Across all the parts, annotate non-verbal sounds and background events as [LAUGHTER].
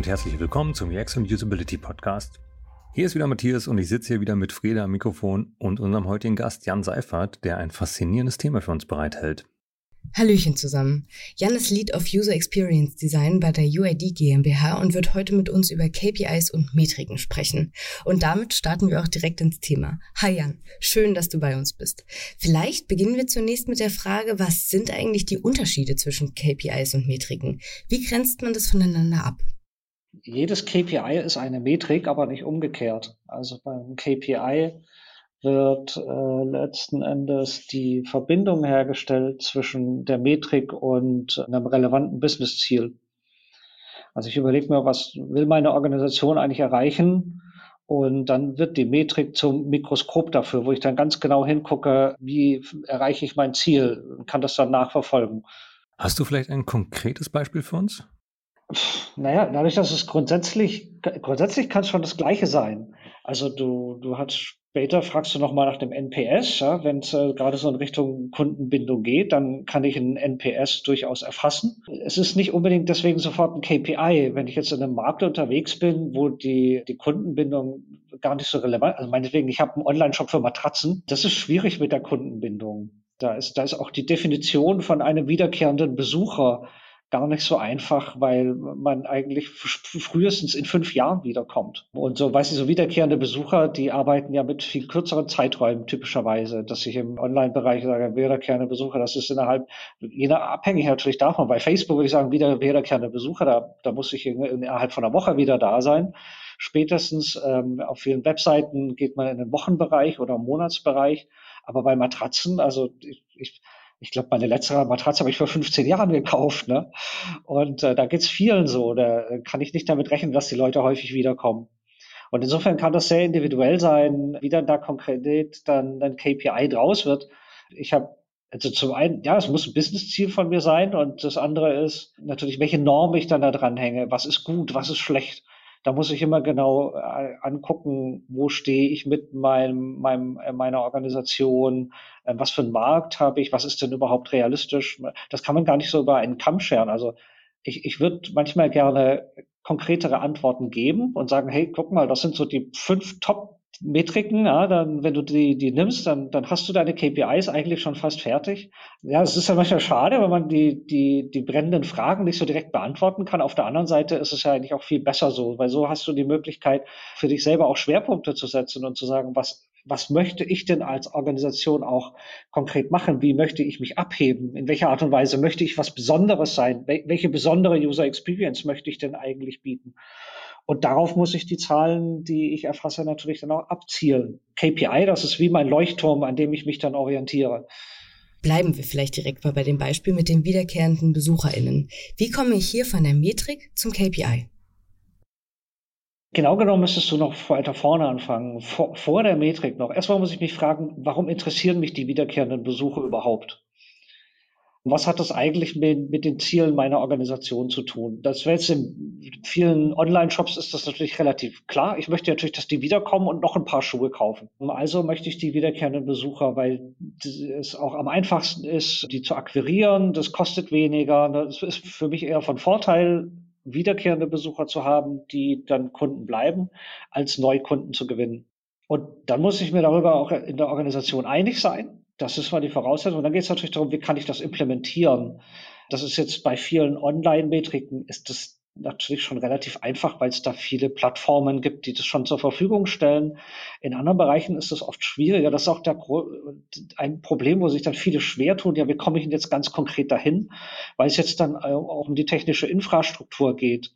und herzlich willkommen zum UX und Usability Podcast. Hier ist wieder Matthias und ich sitze hier wieder mit Freda am Mikrofon und unserem heutigen Gast Jan Seifert, der ein faszinierendes Thema für uns bereithält. Hallöchen zusammen. Jan ist Lead of User Experience Design bei der UID GmbH und wird heute mit uns über KPIs und Metriken sprechen. Und damit starten wir auch direkt ins Thema. Hi Jan, schön, dass du bei uns bist. Vielleicht beginnen wir zunächst mit der Frage, was sind eigentlich die Unterschiede zwischen KPIs und Metriken? Wie grenzt man das voneinander ab? Jedes KPI ist eine Metrik, aber nicht umgekehrt. Also beim KPI wird äh, letzten Endes die Verbindung hergestellt zwischen der Metrik und einem relevanten Businessziel. Also ich überlege mir, was will meine Organisation eigentlich erreichen? Und dann wird die Metrik zum Mikroskop dafür, wo ich dann ganz genau hingucke, wie erreiche ich mein Ziel und kann das dann nachverfolgen. Hast du vielleicht ein konkretes Beispiel für uns? Naja, dadurch, dass es grundsätzlich, grundsätzlich kann es schon das Gleiche sein. Also du, du hast Später fragst du nochmal nach dem NPS. Ja? Wenn es äh, gerade so in Richtung Kundenbindung geht, dann kann ich einen NPS durchaus erfassen. Es ist nicht unbedingt deswegen sofort ein KPI. Wenn ich jetzt in einem Markt unterwegs bin, wo die, die Kundenbindung gar nicht so relevant, also meinetwegen, ich habe einen Online-Shop für Matratzen, das ist schwierig mit der Kundenbindung. Da ist, da ist auch die Definition von einem wiederkehrenden Besucher gar nicht so einfach, weil man eigentlich frühestens in fünf Jahren wiederkommt. Und so, weiß ich, so wiederkehrende Besucher, die arbeiten ja mit viel kürzeren Zeiträumen typischerweise, dass ich im Online-Bereich sage, wiederkehrende Besucher, das ist innerhalb, je nach abhängig natürlich davon. Bei Facebook würde ich sagen, wieder wiederkehrende Besucher, da, da muss ich innerhalb von einer Woche wieder da sein. Spätestens ähm, auf vielen Webseiten geht man in den Wochenbereich oder Monatsbereich. Aber bei Matratzen, also ich, ich ich glaube, meine letzte Matratze habe ich vor 15 Jahren gekauft. Ne? Und äh, da geht's vielen so. Da kann ich nicht damit rechnen, dass die Leute häufig wiederkommen. Und insofern kann das sehr individuell sein, wie dann da konkret dann ein KPI draus wird. Ich habe also zum einen, ja, es muss ein Business-Ziel von mir sein und das andere ist natürlich, welche Norm ich dann da dran hänge. Was ist gut, was ist schlecht? Da muss ich immer genau äh, angucken, wo stehe ich mit meinem, meinem, äh, meiner Organisation, äh, was für einen Markt habe ich, was ist denn überhaupt realistisch. Das kann man gar nicht so über einen Kamm scheren. Also ich, ich würde manchmal gerne konkretere Antworten geben und sagen, hey, guck mal, das sind so die fünf Top Metriken, ja, dann, wenn du die, die nimmst, dann, dann hast du deine KPIs eigentlich schon fast fertig. Ja, es ist ja manchmal schade, wenn man die, die, die brennenden Fragen nicht so direkt beantworten kann. Auf der anderen Seite ist es ja eigentlich auch viel besser so, weil so hast du die Möglichkeit, für dich selber auch Schwerpunkte zu setzen und zu sagen, was, was möchte ich denn als Organisation auch konkret machen? Wie möchte ich mich abheben? In welcher Art und Weise möchte ich was Besonderes sein? Welche besondere User Experience möchte ich denn eigentlich bieten? Und darauf muss ich die Zahlen, die ich erfasse, natürlich dann auch abzielen. KPI, das ist wie mein Leuchtturm, an dem ich mich dann orientiere. Bleiben wir vielleicht direkt mal bei dem Beispiel mit den wiederkehrenden BesucherInnen. Wie komme ich hier von der Metrik zum KPI? Genau genommen müsstest du noch weiter vorne anfangen, vor, vor der Metrik noch. Erstmal muss ich mich fragen, warum interessieren mich die wiederkehrenden Besucher überhaupt? was hat das eigentlich mit, mit, den Zielen meiner Organisation zu tun? Das wäre jetzt in vielen Online-Shops ist das natürlich relativ klar. Ich möchte natürlich, dass die wiederkommen und noch ein paar Schuhe kaufen. Also möchte ich die wiederkehrenden Besucher, weil es auch am einfachsten ist, die zu akquirieren. Das kostet weniger. Das ist für mich eher von Vorteil, wiederkehrende Besucher zu haben, die dann Kunden bleiben, als Neukunden zu gewinnen. Und dann muss ich mir darüber auch in der Organisation einig sein das ist mal die Voraussetzung. Und dann geht es natürlich darum, wie kann ich das implementieren? Das ist jetzt bei vielen Online-Metriken ist das natürlich schon relativ einfach, weil es da viele Plattformen gibt, die das schon zur Verfügung stellen. In anderen Bereichen ist das oft schwieriger. Das ist auch der, ein Problem, wo sich dann viele schwer tun. Ja, wie komme ich denn jetzt ganz konkret dahin? Weil es jetzt dann auch um die technische Infrastruktur geht.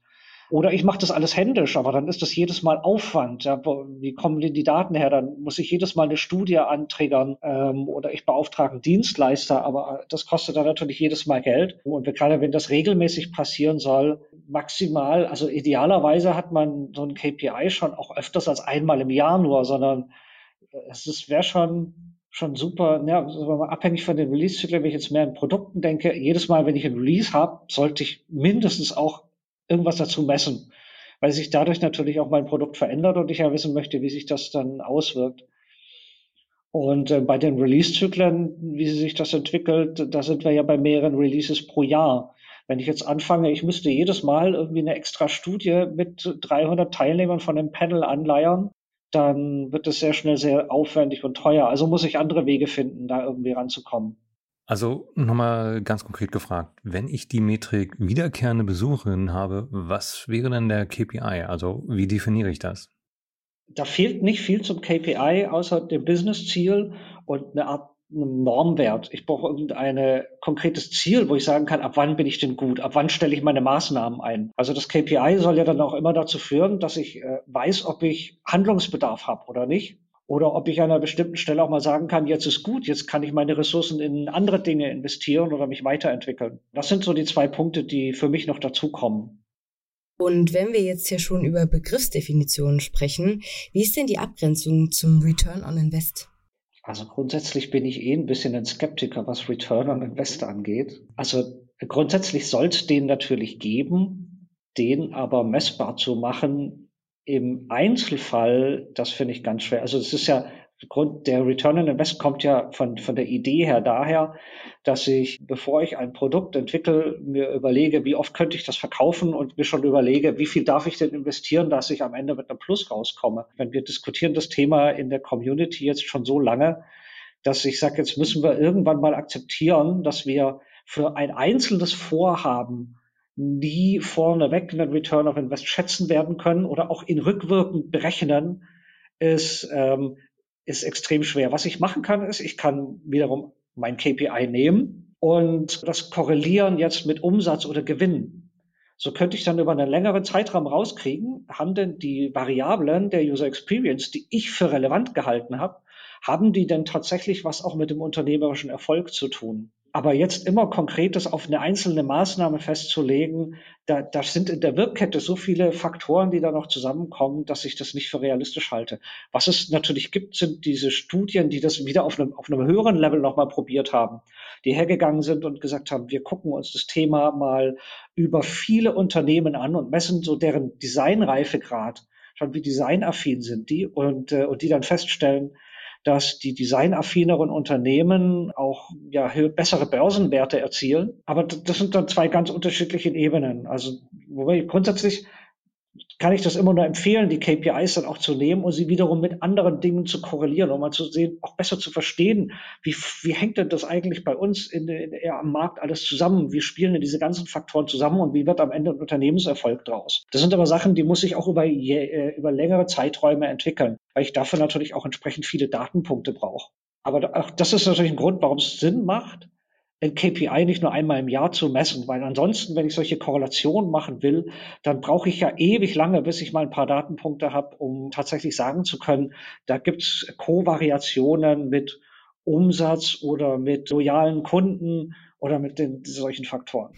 Oder ich mache das alles händisch, aber dann ist das jedes Mal Aufwand. Ja, wie kommen denn die Daten her? Dann muss ich jedes Mal eine Studie anträgern ähm, oder ich beauftrage einen Dienstleister, aber das kostet dann natürlich jedes Mal Geld. Und gerade wenn das regelmäßig passieren soll, maximal, also idealerweise hat man so ein KPI schon auch öfters als einmal im Jahr nur, sondern es wäre schon schon super, ja, abhängig von den Release-Zyklen, wenn ich jetzt mehr an Produkten denke, jedes Mal, wenn ich ein Release habe, sollte ich mindestens auch irgendwas dazu messen, weil sich dadurch natürlich auch mein Produkt verändert und ich ja wissen möchte, wie sich das dann auswirkt. Und äh, bei den Release-Zyklen, wie sich das entwickelt, da sind wir ja bei mehreren Releases pro Jahr. Wenn ich jetzt anfange, ich müsste jedes Mal irgendwie eine extra Studie mit 300 Teilnehmern von einem Panel anleiern, dann wird es sehr schnell sehr aufwendig und teuer. Also muss ich andere Wege finden, da irgendwie ranzukommen. Also nochmal ganz konkret gefragt, wenn ich die Metrik wiederkehrende Besucherin habe, was wäre denn der KPI? Also wie definiere ich das? Da fehlt nicht viel zum KPI außer dem Business-Ziel und eine Art Normwert. Ich brauche irgendein konkretes Ziel, wo ich sagen kann, ab wann bin ich denn gut? Ab wann stelle ich meine Maßnahmen ein? Also das KPI soll ja dann auch immer dazu führen, dass ich äh, weiß, ob ich Handlungsbedarf habe oder nicht. Oder ob ich an einer bestimmten Stelle auch mal sagen kann, jetzt ist gut, jetzt kann ich meine Ressourcen in andere Dinge investieren oder mich weiterentwickeln. Das sind so die zwei Punkte, die für mich noch dazukommen. Und wenn wir jetzt hier schon über Begriffsdefinitionen sprechen, wie ist denn die Abgrenzung zum Return on Invest? Also grundsätzlich bin ich eh ein bisschen ein Skeptiker, was Return on Invest angeht. Also grundsätzlich soll es den natürlich geben, den aber messbar zu machen, im Einzelfall, das finde ich ganz schwer. Also es ist ja Grund, der Return on Invest kommt ja von, von der Idee her daher, dass ich, bevor ich ein Produkt entwickle, mir überlege, wie oft könnte ich das verkaufen und mir schon überlege, wie viel darf ich denn investieren, dass ich am Ende mit einem Plus rauskomme. Wenn wir diskutieren das Thema in der Community jetzt schon so lange, dass ich sage, jetzt müssen wir irgendwann mal akzeptieren, dass wir für ein einzelnes Vorhaben nie vorneweg einen Return of Invest schätzen werden können oder auch in rückwirkend berechnen, ist, ähm, ist extrem schwer. Was ich machen kann, ist, ich kann wiederum mein KPI nehmen und das korrelieren jetzt mit Umsatz oder Gewinn. So könnte ich dann über einen längeren Zeitraum rauskriegen, haben denn die Variablen der User Experience, die ich für relevant gehalten habe, haben die denn tatsächlich was auch mit dem unternehmerischen Erfolg zu tun? Aber jetzt immer konkretes auf eine einzelne Maßnahme festzulegen, da, da sind in der Wirkkette so viele Faktoren, die da noch zusammenkommen, dass ich das nicht für realistisch halte. Was es natürlich gibt, sind diese Studien, die das wieder auf einem, auf einem höheren Level nochmal probiert haben, die hergegangen sind und gesagt haben, wir gucken uns das Thema mal über viele Unternehmen an und messen so deren Designreifegrad, schauen, wie designaffin sind die und, äh, und die dann feststellen, dass die designaffineren Unternehmen auch ja, bessere Börsenwerte erzielen. Aber das sind dann zwei ganz unterschiedliche Ebenen. Also wobei grundsätzlich kann ich das immer nur empfehlen, die KPIs dann auch zu nehmen und sie wiederum mit anderen Dingen zu korrelieren, um mal zu sehen, auch besser zu verstehen, wie, wie hängt denn das eigentlich bei uns in, in, eher am Markt alles zusammen? Wie spielen denn diese ganzen Faktoren zusammen und wie wird am Ende ein Unternehmenserfolg draus? Das sind aber Sachen, die muss ich auch über, je, äh, über längere Zeiträume entwickeln, weil ich dafür natürlich auch entsprechend viele Datenpunkte brauche. Aber auch das ist natürlich ein Grund, warum es Sinn macht, ein KPI nicht nur einmal im Jahr zu messen, weil ansonsten, wenn ich solche Korrelationen machen will, dann brauche ich ja ewig lange, bis ich mal ein paar Datenpunkte habe, um tatsächlich sagen zu können, da gibt es Kovariationen mit Umsatz oder mit loyalen Kunden oder mit den solchen Faktoren.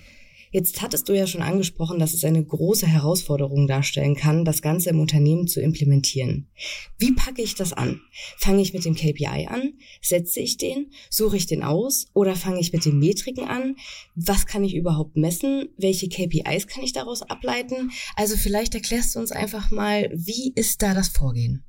Jetzt hattest du ja schon angesprochen, dass es eine große Herausforderung darstellen kann, das Ganze im Unternehmen zu implementieren. Wie packe ich das an? Fange ich mit dem KPI an? Setze ich den? Suche ich den aus? Oder fange ich mit den Metriken an? Was kann ich überhaupt messen? Welche KPIs kann ich daraus ableiten? Also vielleicht erklärst du uns einfach mal, wie ist da das Vorgehen?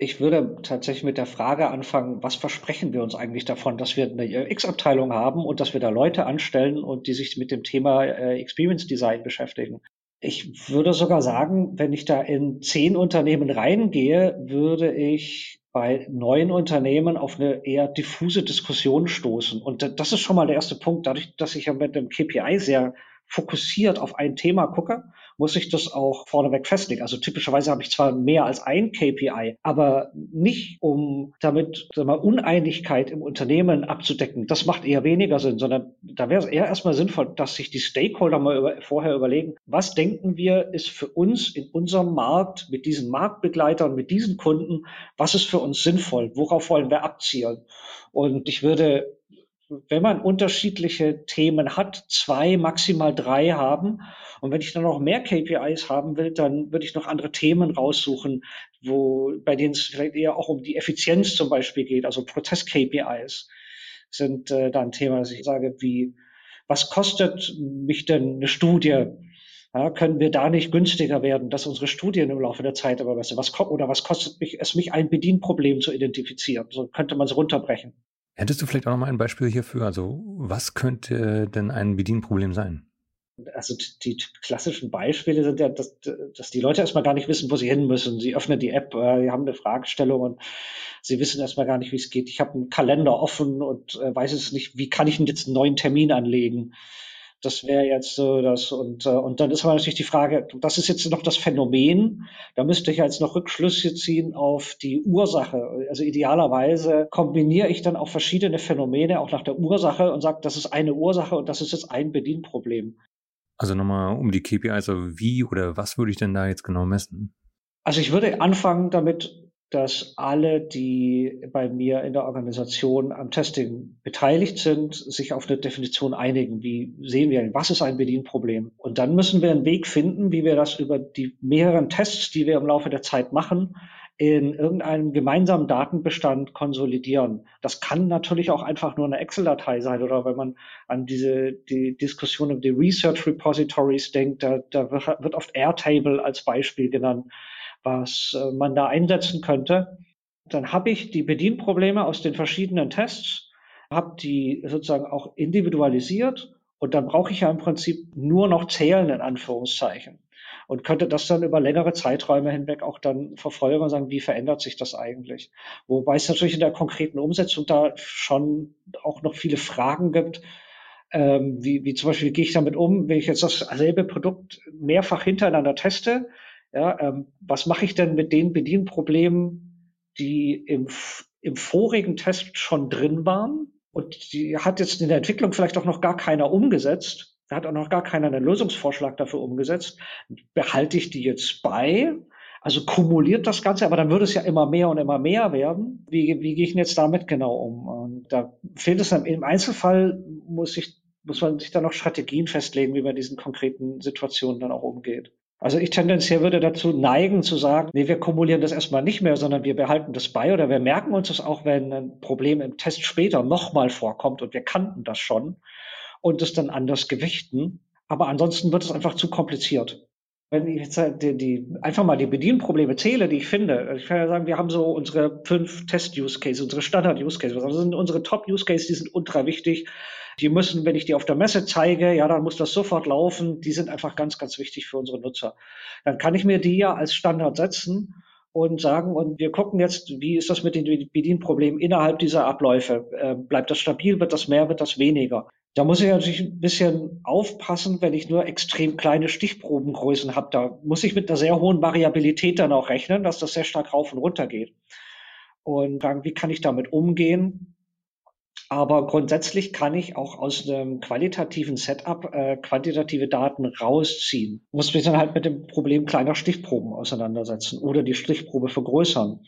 Ich würde tatsächlich mit der Frage anfangen, was versprechen wir uns eigentlich davon, dass wir eine X-Abteilung haben und dass wir da Leute anstellen und die sich mit dem Thema äh, Experience Design beschäftigen. Ich würde sogar sagen, wenn ich da in zehn Unternehmen reingehe, würde ich bei neuen Unternehmen auf eine eher diffuse Diskussion stoßen. Und das ist schon mal der erste Punkt. Dadurch, dass ich ja mit dem KPI sehr fokussiert auf ein Thema gucke muss ich das auch vorneweg festlegen. Also typischerweise habe ich zwar mehr als ein KPI, aber nicht um damit wir, Uneinigkeit im Unternehmen abzudecken. Das macht eher weniger Sinn, sondern da wäre es eher erstmal sinnvoll, dass sich die Stakeholder mal über, vorher überlegen, was denken wir ist für uns in unserem Markt mit diesen Marktbegleitern, mit diesen Kunden, was ist für uns sinnvoll? Worauf wollen wir abzielen? Und ich würde wenn man unterschiedliche Themen hat, zwei, maximal drei haben. Und wenn ich dann noch mehr KPIs haben will, dann würde ich noch andere Themen raussuchen, wo, bei denen es vielleicht eher auch um die Effizienz zum Beispiel geht. Also Prozess-KPIs sind äh, da ein Thema, dass ich sage, wie, was kostet mich denn eine Studie? Ja, können wir da nicht günstiger werden, dass unsere Studien im Laufe der Zeit aber besser, was, oder was kostet mich, es mich ein Bedienproblem zu identifizieren? So könnte man es runterbrechen. Hättest du vielleicht auch noch mal ein Beispiel hierfür? Also, was könnte denn ein Bedienproblem sein? Also die klassischen Beispiele sind ja, dass, dass die Leute erstmal gar nicht wissen, wo sie hin müssen. Sie öffnen die App, äh, die haben eine Fragestellung und sie wissen erstmal gar nicht, wie es geht. Ich habe einen Kalender offen und äh, weiß es nicht, wie kann ich denn jetzt einen neuen Termin anlegen? Das wäre jetzt so das. Und, äh, und dann ist aber natürlich die Frage, das ist jetzt noch das Phänomen. Da müsste ich jetzt noch Rückschlüsse ziehen auf die Ursache. Also idealerweise kombiniere ich dann auch verschiedene Phänomene auch nach der Ursache und sage, das ist eine Ursache und das ist jetzt ein Bedienproblem. Also nochmal um die KPIs, also wie oder was würde ich denn da jetzt genau messen? Also ich würde anfangen damit, dass alle, die bei mir in der Organisation am Testing beteiligt sind, sich auf eine Definition einigen. Wie sehen wir, was ist ein Bedienproblem? Und dann müssen wir einen Weg finden, wie wir das über die mehreren Tests, die wir im Laufe der Zeit machen, in irgendeinem gemeinsamen Datenbestand konsolidieren. Das kann natürlich auch einfach nur eine Excel-Datei sein oder wenn man an diese die Diskussion um die Research Repositories denkt, da, da wird oft Airtable als Beispiel genannt, was äh, man da einsetzen könnte. Dann habe ich die Bedienprobleme aus den verschiedenen Tests, habe die sozusagen auch individualisiert und dann brauche ich ja im Prinzip nur noch zählen in Anführungszeichen und könnte das dann über längere Zeiträume hinweg auch dann verfolgen und sagen, wie verändert sich das eigentlich? Wobei es natürlich in der konkreten Umsetzung da schon auch noch viele Fragen gibt, ähm, wie, wie zum Beispiel, wie gehe ich damit um, wenn ich jetzt dasselbe Produkt mehrfach hintereinander teste? Ja, ähm, was mache ich denn mit den Bedienproblemen, die im, im vorigen Test schon drin waren? Und die hat jetzt in der Entwicklung vielleicht auch noch gar keiner umgesetzt. Da hat auch noch gar keiner einen Lösungsvorschlag dafür umgesetzt. Behalte ich die jetzt bei? Also kumuliert das Ganze, aber dann würde es ja immer mehr und immer mehr werden. Wie, wie gehe ich denn jetzt damit genau um? Und da fehlt es dann, im Einzelfall muss ich, muss man sich dann noch Strategien festlegen, wie man diesen konkreten Situationen dann auch umgeht. Also ich tendenziell würde dazu neigen zu sagen, nee, wir kumulieren das erstmal nicht mehr, sondern wir behalten das bei oder wir merken uns das auch, wenn ein Problem im Test später nochmal vorkommt und wir kannten das schon und es dann anders gewichten. Aber ansonsten wird es einfach zu kompliziert. Wenn ich jetzt halt die, die, einfach mal die Bedienprobleme zähle, die ich finde, ich kann ja sagen, wir haben so unsere fünf Test-Use-Cases, unsere Standard-Use-Cases. Also sind unsere Top-Use-Cases, die sind ultra wichtig. Die müssen, wenn ich die auf der Messe zeige, ja, dann muss das sofort laufen. Die sind einfach ganz, ganz wichtig für unsere Nutzer. Dann kann ich mir die ja als Standard setzen und sagen, und wir gucken jetzt, wie ist das mit den Bedienproblemen innerhalb dieser Abläufe? Äh, bleibt das stabil? Wird das mehr? Wird das weniger? Da muss ich natürlich ein bisschen aufpassen, wenn ich nur extrem kleine Stichprobengrößen habe. Da muss ich mit einer sehr hohen Variabilität dann auch rechnen, dass das sehr stark rauf und runter geht. Und sagen, wie kann ich damit umgehen? Aber grundsätzlich kann ich auch aus einem qualitativen Setup äh, quantitative Daten rausziehen. Muss mich dann halt mit dem Problem kleiner Stichproben auseinandersetzen oder die Stichprobe vergrößern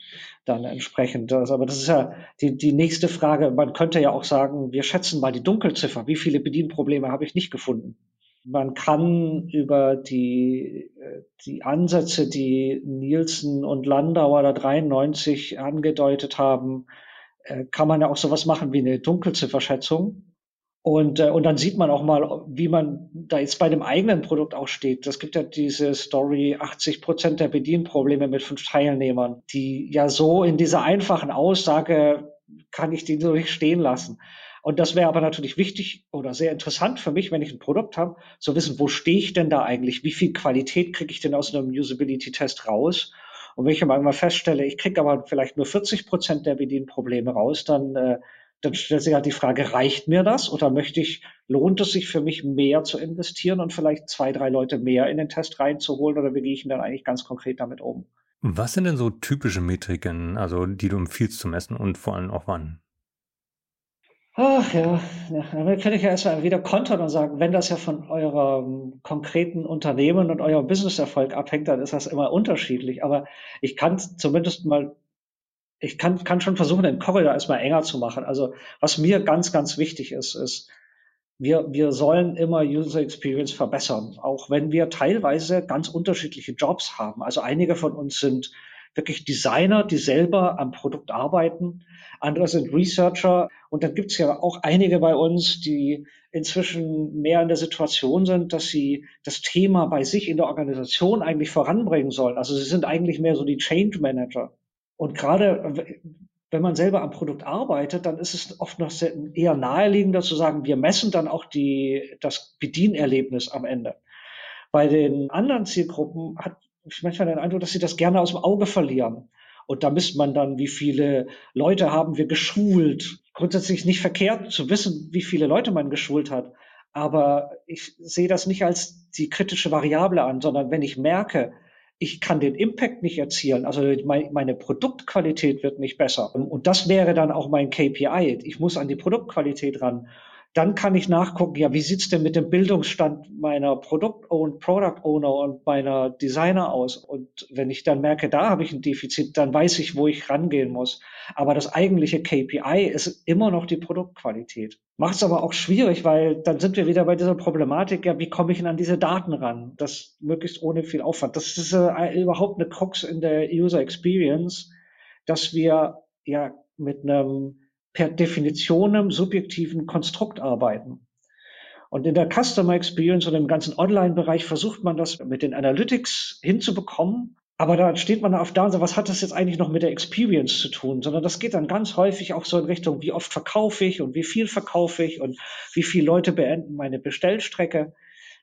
dann entsprechend. Das, aber das ist ja die, die nächste Frage. Man könnte ja auch sagen, wir schätzen mal die Dunkelziffer. Wie viele Bedienprobleme habe ich nicht gefunden? Man kann über die, äh, die Ansätze, die Nielsen und Landauer da 93 angedeutet haben, äh, kann man ja auch sowas machen wie eine Dunkelzifferschätzung. Und, äh, und dann sieht man auch mal, wie man da jetzt bei dem eigenen Produkt auch steht. Das gibt ja diese Story 80 Prozent der Bedienprobleme mit fünf Teilnehmern, die ja so in dieser einfachen Aussage kann ich die so nicht stehen lassen. Und das wäre aber natürlich wichtig oder sehr interessant für mich, wenn ich ein Produkt habe, zu wissen, wo stehe ich denn da eigentlich? Wie viel Qualität kriege ich denn aus einem Usability-Test raus? Und wenn ich mal feststelle, ich kriege aber vielleicht nur 40 Prozent der Bedienprobleme raus, dann, äh, dann stellt sich halt die Frage, reicht mir das oder möchte ich, lohnt es sich für mich mehr zu investieren und vielleicht zwei, drei Leute mehr in den Test reinzuholen oder wie gehe ich denn dann eigentlich ganz konkret damit um? Was sind denn so typische Metriken, also die du empfiehlst zu messen und vor allem auch wann? Ach ja, ja, damit kann ich ja erstmal wieder kontern und sagen, wenn das ja von eurem konkreten Unternehmen und eurem Businesserfolg abhängt, dann ist das immer unterschiedlich. Aber ich kann zumindest mal, ich kann, kann schon versuchen, den Korridor erstmal enger zu machen. Also was mir ganz, ganz wichtig ist, ist, wir, wir sollen immer User Experience verbessern, auch wenn wir teilweise ganz unterschiedliche Jobs haben. Also einige von uns sind wirklich Designer, die selber am Produkt arbeiten. Andere sind Researcher. Und dann gibt es ja auch einige bei uns, die inzwischen mehr in der Situation sind, dass sie das Thema bei sich in der Organisation eigentlich voranbringen sollen. Also sie sind eigentlich mehr so die Change Manager. Und gerade wenn man selber am Produkt arbeitet, dann ist es oft noch sehr, eher naheliegender zu sagen, wir messen dann auch die, das Bedienerlebnis am Ende. Bei den anderen Zielgruppen hat manchmal den Eindruck, dass sie das gerne aus dem Auge verlieren. Und da misst man dann, wie viele Leute haben wir geschult. Grundsätzlich nicht verkehrt zu wissen, wie viele Leute man geschult hat. Aber ich sehe das nicht als die kritische Variable an, sondern wenn ich merke, ich kann den Impact nicht erzielen, also meine Produktqualität wird nicht besser. Und das wäre dann auch mein KPI. Ich muss an die Produktqualität ran. Dann kann ich nachgucken, ja, wie sieht's denn mit dem Bildungsstand meiner Produkt und Product Owner und meiner Designer aus? Und wenn ich dann merke, da habe ich ein Defizit, dann weiß ich, wo ich rangehen muss. Aber das eigentliche KPI ist immer noch die Produktqualität. Macht es aber auch schwierig, weil dann sind wir wieder bei dieser Problematik, ja, wie komme ich denn an diese Daten ran? Das möglichst ohne viel Aufwand. Das ist äh, überhaupt eine Krux in der User Experience, dass wir ja mit einem per Definition einem subjektiven Konstrukt arbeiten. Und in der Customer Experience und im ganzen Online-Bereich versucht man das mit den Analytics hinzubekommen. Aber da steht man auf da und sagt, was hat das jetzt eigentlich noch mit der Experience zu tun? Sondern das geht dann ganz häufig auch so in Richtung, wie oft verkaufe ich und wie viel verkaufe ich und wie viele Leute beenden meine Bestellstrecke.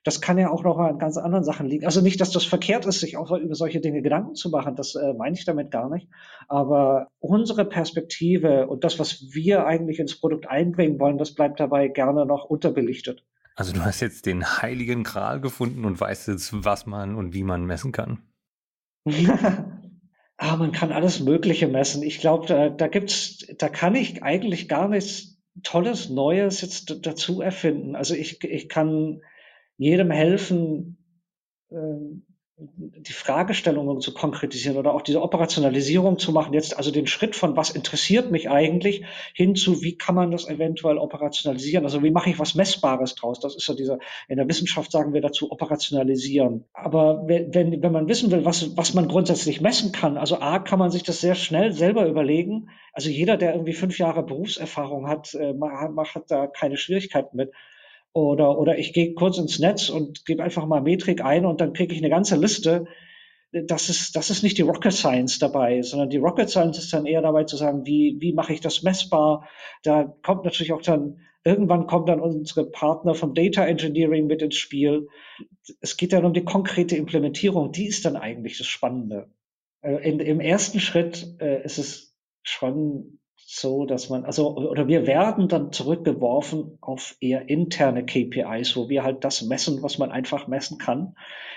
Das kann ja auch noch an ganz anderen Sachen liegen. Also nicht, dass das verkehrt ist, sich auch über solche Dinge Gedanken zu machen. Das äh, meine ich damit gar nicht. Aber unsere Perspektive und das, was wir eigentlich ins Produkt einbringen wollen, das bleibt dabei gerne noch unterbelichtet. Also du hast jetzt den heiligen Gral gefunden und weißt jetzt, was man und wie man messen kann. [LAUGHS] ah, man kann alles Mögliche messen. Ich glaube, da, da gibt's, da kann ich eigentlich gar nichts Tolles, Neues jetzt dazu erfinden. Also ich, ich kann jedem helfen, ähm, die Fragestellungen zu konkretisieren oder auch diese Operationalisierung zu machen. Jetzt also den Schritt von was interessiert mich eigentlich hin zu wie kann man das eventuell operationalisieren? Also wie mache ich was Messbares draus? Das ist ja dieser, in der Wissenschaft sagen wir dazu operationalisieren. Aber wenn, wenn man wissen will, was, was man grundsätzlich messen kann, also A, kann man sich das sehr schnell selber überlegen. Also jeder, der irgendwie fünf Jahre Berufserfahrung hat, äh, hat da keine Schwierigkeiten mit. Oder, oder ich gehe kurz ins Netz und gebe einfach mal Metrik ein und dann kriege ich eine ganze Liste. Das ist, das ist nicht die Rocket Science dabei, sondern die Rocket Science ist dann eher dabei zu sagen, wie, wie mache ich das messbar? Da kommt natürlich auch dann, irgendwann kommen dann unsere Partner vom Data Engineering mit ins Spiel. Es geht dann um die konkrete Implementierung. Die ist dann eigentlich das Spannende. Äh, in, Im ersten Schritt äh, ist es schon so, dass man, also, oder wir werden dann zurückgeworfen auf eher interne KPIs, wo wir halt das messen, was man einfach messen kann,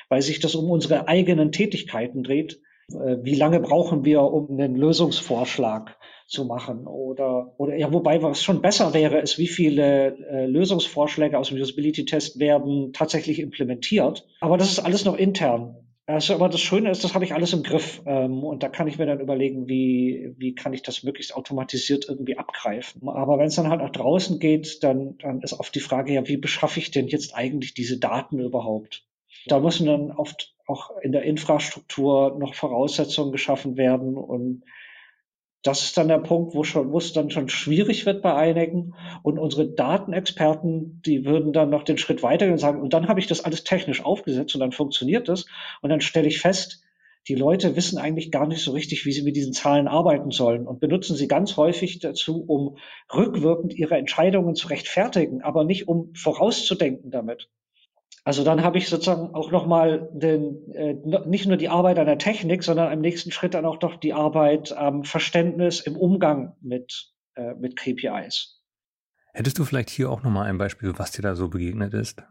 weil sich das um unsere eigenen Tätigkeiten dreht. Äh, wie lange brauchen wir, um einen Lösungsvorschlag zu machen? Oder, oder ja, wobei was schon besser wäre, ist, wie viele äh, Lösungsvorschläge aus dem Usability-Test werden tatsächlich implementiert. Aber das ist alles noch intern. Also, aber das Schöne ist, das habe ich alles im Griff. Ähm, und da kann ich mir dann überlegen, wie, wie kann ich das möglichst automatisiert irgendwie abgreifen. Aber wenn es dann halt nach draußen geht, dann, dann ist oft die Frage, ja, wie beschaffe ich denn jetzt eigentlich diese Daten überhaupt? Da müssen dann oft auch in der Infrastruktur noch Voraussetzungen geschaffen werden und das ist dann der Punkt, wo, schon, wo es dann schon schwierig wird bei einigen. Und unsere Datenexperten, die würden dann noch den Schritt weitergehen und sagen, und dann habe ich das alles technisch aufgesetzt und dann funktioniert das. Und dann stelle ich fest, die Leute wissen eigentlich gar nicht so richtig, wie sie mit diesen Zahlen arbeiten sollen und benutzen sie ganz häufig dazu, um rückwirkend ihre Entscheidungen zu rechtfertigen, aber nicht um vorauszudenken damit. Also dann habe ich sozusagen auch nochmal den, äh, nicht nur die Arbeit an der Technik, sondern im nächsten Schritt dann auch doch die Arbeit am Verständnis im Umgang mit, äh, mit KPIs. Hättest du vielleicht hier auch nochmal ein Beispiel, was dir da so begegnet ist?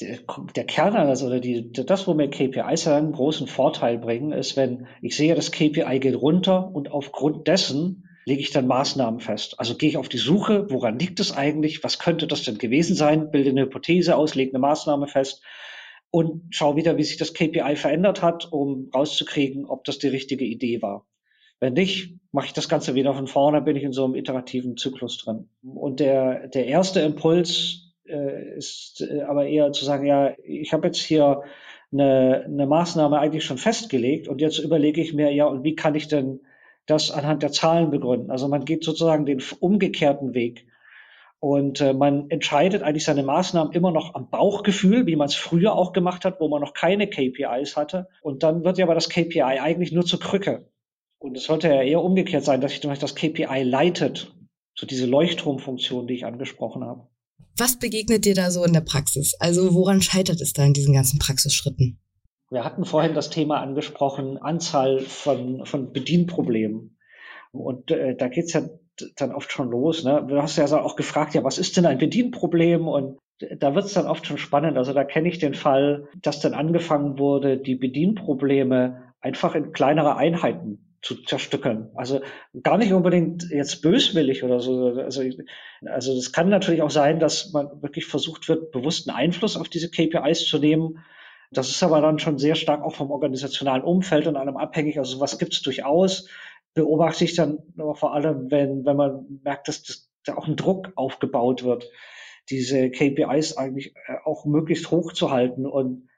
Der, der Kern also, oder die, das, wo mir KPIs einen großen Vorteil bringen, ist, wenn ich sehe, das KPI geht runter und aufgrund dessen lege ich dann Maßnahmen fest. Also gehe ich auf die Suche, woran liegt es eigentlich, was könnte das denn gewesen sein, bilde eine Hypothese aus, lege eine Maßnahme fest und schaue wieder, wie sich das KPI verändert hat, um rauszukriegen, ob das die richtige Idee war. Wenn nicht, mache ich das Ganze wieder von vorne, bin ich in so einem iterativen Zyklus drin. Und der, der erste Impuls äh, ist äh, aber eher zu sagen, ja, ich habe jetzt hier eine, eine Maßnahme eigentlich schon festgelegt und jetzt überlege ich mir, ja, und wie kann ich denn das anhand der Zahlen begründen. Also man geht sozusagen den umgekehrten Weg. Und äh, man entscheidet eigentlich seine Maßnahmen immer noch am Bauchgefühl, wie man es früher auch gemacht hat, wo man noch keine KPIs hatte. Und dann wird ja aber das KPI eigentlich nur zur Krücke. Und es sollte ja eher umgekehrt sein, dass sich das KPI leitet, so diese Leuchtturmfunktion, die ich angesprochen habe. Was begegnet dir da so in der Praxis? Also woran scheitert es da in diesen ganzen Praxisschritten? Wir hatten vorhin das Thema angesprochen, Anzahl von, von Bedienproblemen. Und äh, da geht's ja dann oft schon los. Ne? Du hast ja auch gefragt, ja, was ist denn ein Bedienproblem? Und da wird's dann oft schon spannend. Also da kenne ich den Fall, dass dann angefangen wurde, die Bedienprobleme einfach in kleinere Einheiten zu zerstückeln. Also gar nicht unbedingt jetzt böswillig oder so. Also, also es kann natürlich auch sein, dass man wirklich versucht wird, bewussten Einfluss auf diese KPIs zu nehmen. Das ist aber dann schon sehr stark auch vom organisationalen Umfeld und allem abhängig. Also was gibt es durchaus. Beobachte ich dann aber vor allem, wenn, wenn man merkt, dass, dass da auch ein Druck aufgebaut wird, diese KPIs eigentlich äh, auch möglichst hoch zu halten und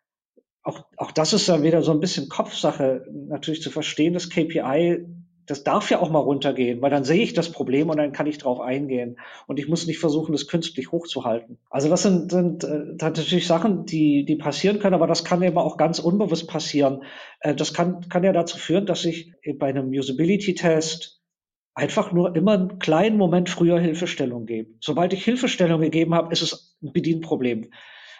auch, auch das ist dann wieder so ein bisschen Kopfsache, natürlich zu verstehen, das KPI, das darf ja auch mal runtergehen, weil dann sehe ich das Problem und dann kann ich drauf eingehen. Und ich muss nicht versuchen, das künstlich hochzuhalten. Also das sind, sind äh, natürlich Sachen, die, die passieren können, aber das kann eben auch ganz unbewusst passieren. Äh, das kann, kann ja dazu führen, dass ich bei einem Usability-Test einfach nur immer einen kleinen Moment früher Hilfestellung gebe. Sobald ich Hilfestellung gegeben habe, ist es ein Bedienproblem.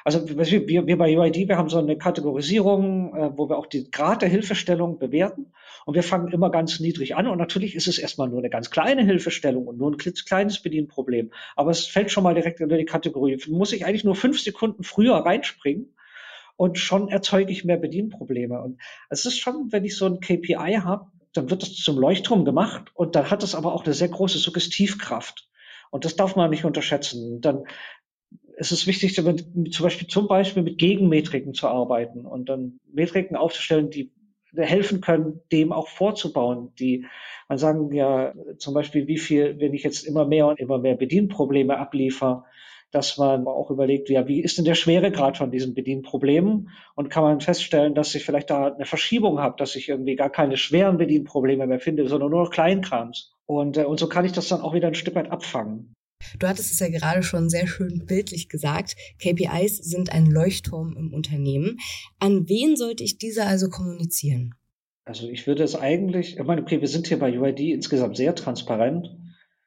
Also wir, wir bei UID, wir haben so eine Kategorisierung, äh, wo wir auch die Grad der Hilfestellung bewerten. Und wir fangen immer ganz niedrig an. Und natürlich ist es erstmal nur eine ganz kleine Hilfestellung und nur ein kleines Bedienproblem. Aber es fällt schon mal direkt unter die Kategorie. Muss ich eigentlich nur fünf Sekunden früher reinspringen und schon erzeuge ich mehr Bedienprobleme. Und es ist schon, wenn ich so ein KPI habe, dann wird das zum Leuchtturm gemacht und dann hat es aber auch eine sehr große Suggestivkraft. Und das darf man nicht unterschätzen. Dann es ist wichtig, zum Beispiel, zum Beispiel mit Gegenmetriken zu arbeiten und dann Metriken aufzustellen, die helfen können, dem auch vorzubauen, die man sagen ja zum Beispiel, wie viel, wenn ich jetzt immer mehr und immer mehr Bedienprobleme abliefer, dass man auch überlegt, ja, wie ist denn der Schweregrad von diesen Bedienproblemen? Und kann man feststellen, dass ich vielleicht da eine Verschiebung habe, dass ich irgendwie gar keine schweren Bedienprobleme mehr finde, sondern nur noch Kleinkrams. Und, äh, und so kann ich das dann auch wieder ein Stück weit abfangen. Du hattest es ja gerade schon sehr schön bildlich gesagt. KPIs sind ein Leuchtturm im Unternehmen. An wen sollte ich diese also kommunizieren? Also ich würde es eigentlich, ich meine, okay, wir sind hier bei UID insgesamt sehr transparent,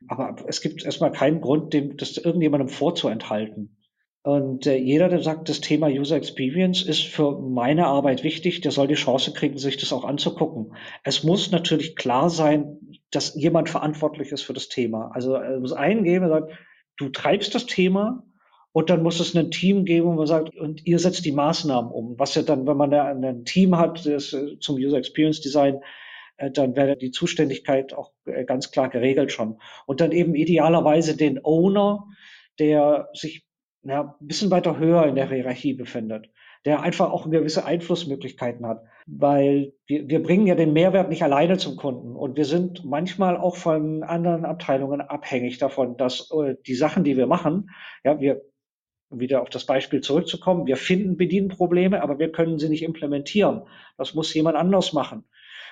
aber es gibt erstmal keinen Grund, dem, das irgendjemandem vorzuenthalten. Und äh, jeder, der sagt, das Thema User Experience ist für meine Arbeit wichtig, der soll die Chance kriegen, sich das auch anzugucken. Es muss natürlich klar sein, dass jemand verantwortlich ist für das Thema. Also es muss einen geben, der sagt, du treibst das Thema und dann muss es ein Team geben, wo man sagt, und ihr setzt die Maßnahmen um. Was ja dann, wenn man ein Team hat, das äh, zum User Experience Design, äh, dann wäre die Zuständigkeit auch äh, ganz klar geregelt schon. Und dann eben idealerweise den Owner, der sich ja, ein bisschen weiter höher in der Hierarchie befindet der einfach auch gewisse Einflussmöglichkeiten hat. Weil wir, wir bringen ja den Mehrwert nicht alleine zum Kunden. Und wir sind manchmal auch von anderen Abteilungen abhängig davon, dass äh, die Sachen, die wir machen, ja, wir wieder auf das Beispiel zurückzukommen, wir finden Bedienprobleme, aber wir können sie nicht implementieren. Das muss jemand anders machen.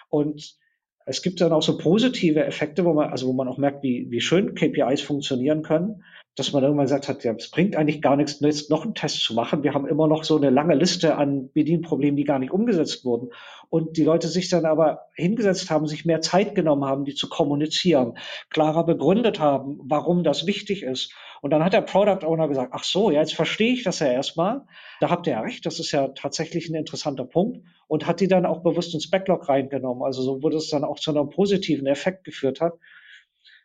Und es gibt dann auch so positive Effekte, wo man, also wo man auch merkt, wie, wie schön KPIs funktionieren können dass man irgendwann gesagt hat, ja, es bringt eigentlich gar nichts, jetzt noch einen Test zu machen. Wir haben immer noch so eine lange Liste an Bedienproblemen, die gar nicht umgesetzt wurden. Und die Leute sich dann aber hingesetzt haben, sich mehr Zeit genommen haben, die zu kommunizieren, klarer begründet haben, warum das wichtig ist. Und dann hat der Product Owner gesagt, ach so, ja, jetzt verstehe ich das ja erstmal. Da habt ihr ja recht, das ist ja tatsächlich ein interessanter Punkt und hat die dann auch bewusst ins Backlog reingenommen. Also so wurde es dann auch zu einem positiven Effekt geführt hat.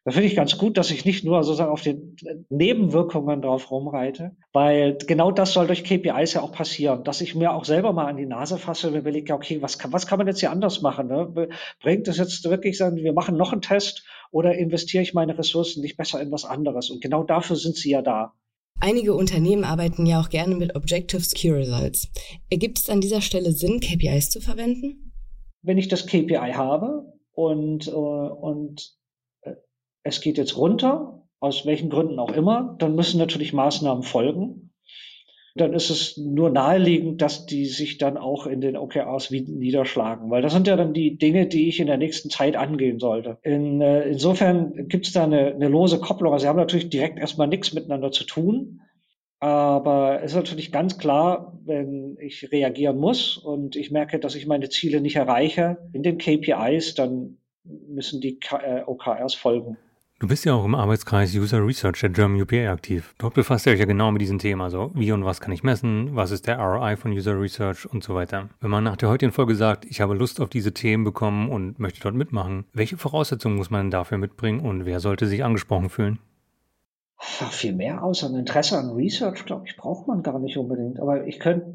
Da finde ich ganz gut, dass ich nicht nur sozusagen auf den Nebenwirkungen drauf rumreite, weil genau das soll durch KPIs ja auch passieren, dass ich mir auch selber mal an die Nase fasse und überlege, okay, was kann, was kann man jetzt hier anders machen? Ne? Bringt es jetzt wirklich sagen, wir machen noch einen Test oder investiere ich meine Ressourcen nicht besser in was anderes? Und genau dafür sind sie ja da. Einige Unternehmen arbeiten ja auch gerne mit Objectives Key Results. Ergibt es an dieser Stelle Sinn, KPIs zu verwenden? Wenn ich das KPI habe und, äh, und es geht jetzt runter, aus welchen Gründen auch immer, dann müssen natürlich Maßnahmen folgen. Dann ist es nur naheliegend, dass die sich dann auch in den OKRs niederschlagen, weil das sind ja dann die Dinge, die ich in der nächsten Zeit angehen sollte. In, äh, insofern gibt es da eine, eine lose Kopplung. Also sie haben natürlich direkt erstmal nichts miteinander zu tun. Aber es ist natürlich ganz klar, wenn ich reagieren muss und ich merke, dass ich meine Ziele nicht erreiche in den KPIs, dann müssen die äh, OKRs folgen. Du bist ja auch im Arbeitskreis User Research der German UPA aktiv. Dort befasst ihr euch ja genau mit diesem Thema. So, wie und was kann ich messen? Was ist der ROI von User Research und so weiter? Wenn man nach der heutigen Folge sagt, ich habe Lust auf diese Themen bekommen und möchte dort mitmachen, welche Voraussetzungen muss man dafür mitbringen und wer sollte sich angesprochen fühlen? Ja, viel mehr außer ein Interesse an Research, glaube ich, braucht man gar nicht unbedingt. Aber ich könnte,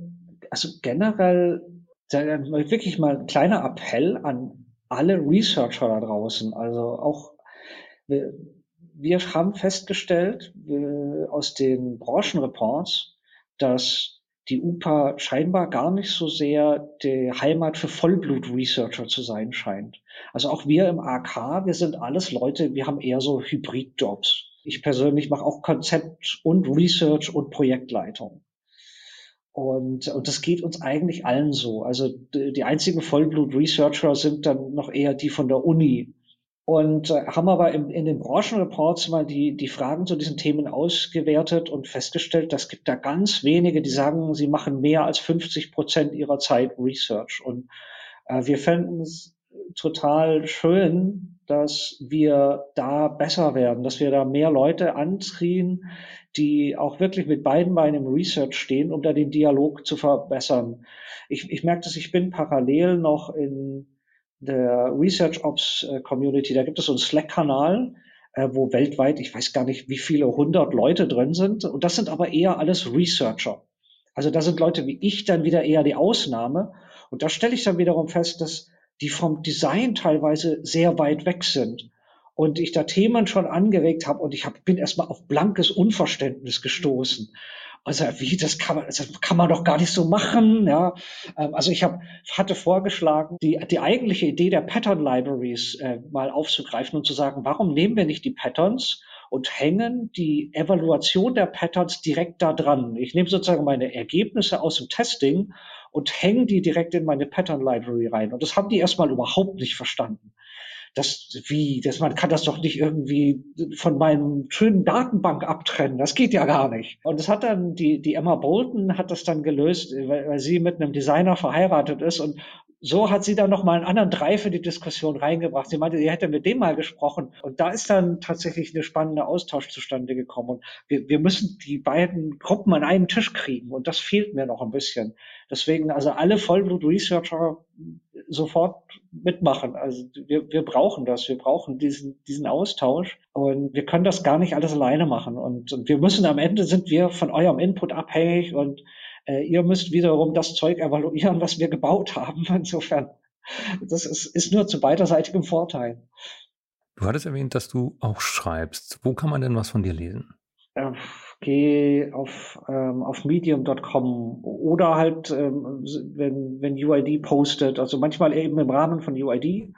also generell, wirklich mal ein kleiner Appell an alle Researcher da draußen, also auch wir, haben festgestellt äh, aus den Branchenreports, dass die UPA scheinbar gar nicht so sehr die Heimat für Vollblut-Researcher zu sein scheint. Also auch wir im AK, wir sind alles Leute, wir haben eher so Hybrid-Jobs. Ich persönlich mache auch Konzept und Research und Projektleitung. Und, und das geht uns eigentlich allen so. Also die einzigen Vollblut-Researcher sind dann noch eher die von der Uni, und äh, haben aber im, in den Branchenreports mal die, die Fragen zu diesen Themen ausgewertet und festgestellt, dass gibt da ganz wenige, die sagen, sie machen mehr als 50 Prozent ihrer Zeit Research. Und äh, wir fänden es total schön, dass wir da besser werden, dass wir da mehr Leute anziehen, die auch wirklich mit beiden Beinen im Research stehen, um da den Dialog zu verbessern. Ich, ich merke dass ich bin parallel noch in der Research Ops äh, Community, da gibt es so einen Slack-Kanal, äh, wo weltweit, ich weiß gar nicht, wie viele hundert Leute drin sind. Und das sind aber eher alles Researcher. Also da sind Leute wie ich dann wieder eher die Ausnahme. Und da stelle ich dann wiederum fest, dass die vom Design teilweise sehr weit weg sind. Und ich da Themen schon angeregt habe und ich hab, bin erstmal auf blankes Unverständnis gestoßen. Also wie, das kann man, das kann man doch gar nicht so machen. Ja, ähm, also ich hab, hatte vorgeschlagen, die, die eigentliche Idee der Pattern Libraries äh, mal aufzugreifen und zu sagen, warum nehmen wir nicht die Patterns und hängen die Evaluation der Patterns direkt da dran. Ich nehme sozusagen meine Ergebnisse aus dem Testing und hänge die direkt in meine Pattern Library rein. Und das haben die erstmal überhaupt nicht verstanden das, wie, das, man kann das doch nicht irgendwie von meinem schönen Datenbank abtrennen. Das geht ja gar nicht. Und das hat dann, die, die Emma Bolton hat das dann gelöst, weil, weil sie mit einem Designer verheiratet ist und so hat sie dann noch mal einen anderen Drei für die Diskussion reingebracht. Sie meinte, sie hätte mit dem mal gesprochen. Und da ist dann tatsächlich eine spannende Austausch zustande gekommen. Und wir, wir müssen die beiden Gruppen an einen Tisch kriegen. Und das fehlt mir noch ein bisschen. Deswegen, also alle Vollblut-Researcher sofort mitmachen. Also wir, wir brauchen das. Wir brauchen diesen, diesen Austausch. Und wir können das gar nicht alles alleine machen. Und, und wir müssen am Ende sind wir von eurem Input abhängig und äh, ihr müsst wiederum das Zeug evaluieren, was wir gebaut haben. [LAUGHS] Insofern, das ist, ist nur zu beiderseitigem Vorteil. Du hattest erwähnt, dass du auch schreibst. Wo kann man denn was von dir lesen? Äh, geh auf, ähm, auf medium.com oder halt, ähm, wenn, wenn UID postet, also manchmal eben im Rahmen von UID.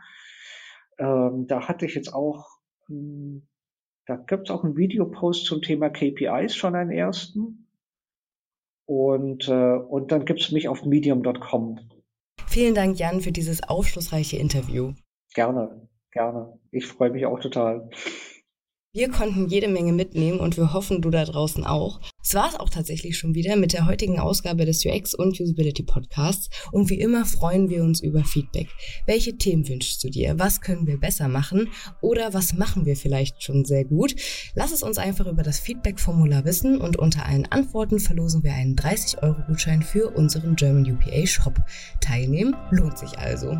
Ähm, da hatte ich jetzt auch, ähm, da gibt es auch einen Videopost zum Thema KPIs, schon einen ersten. Und, äh, und dann gibt's mich auf medium.com. Vielen Dank, Jan, für dieses aufschlussreiche Interview. Gerne, gerne. Ich freue mich auch total. Wir konnten jede Menge mitnehmen und wir hoffen, du da draußen auch. Es war es auch tatsächlich schon wieder mit der heutigen Ausgabe des UX und Usability Podcasts. Und wie immer freuen wir uns über Feedback. Welche Themen wünschst du dir? Was können wir besser machen? Oder was machen wir vielleicht schon sehr gut? Lass es uns einfach über das Feedback-Formular wissen und unter allen Antworten verlosen wir einen 30-Euro-Gutschein für unseren German UPA Shop. Teilnehmen lohnt sich also.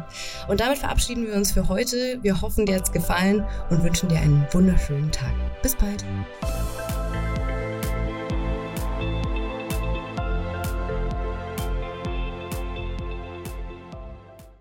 Und damit verabschieden wir uns für heute. Wir hoffen, dir hat's gefallen und wünschen dir einen wunderschönen Tag. Bis bald.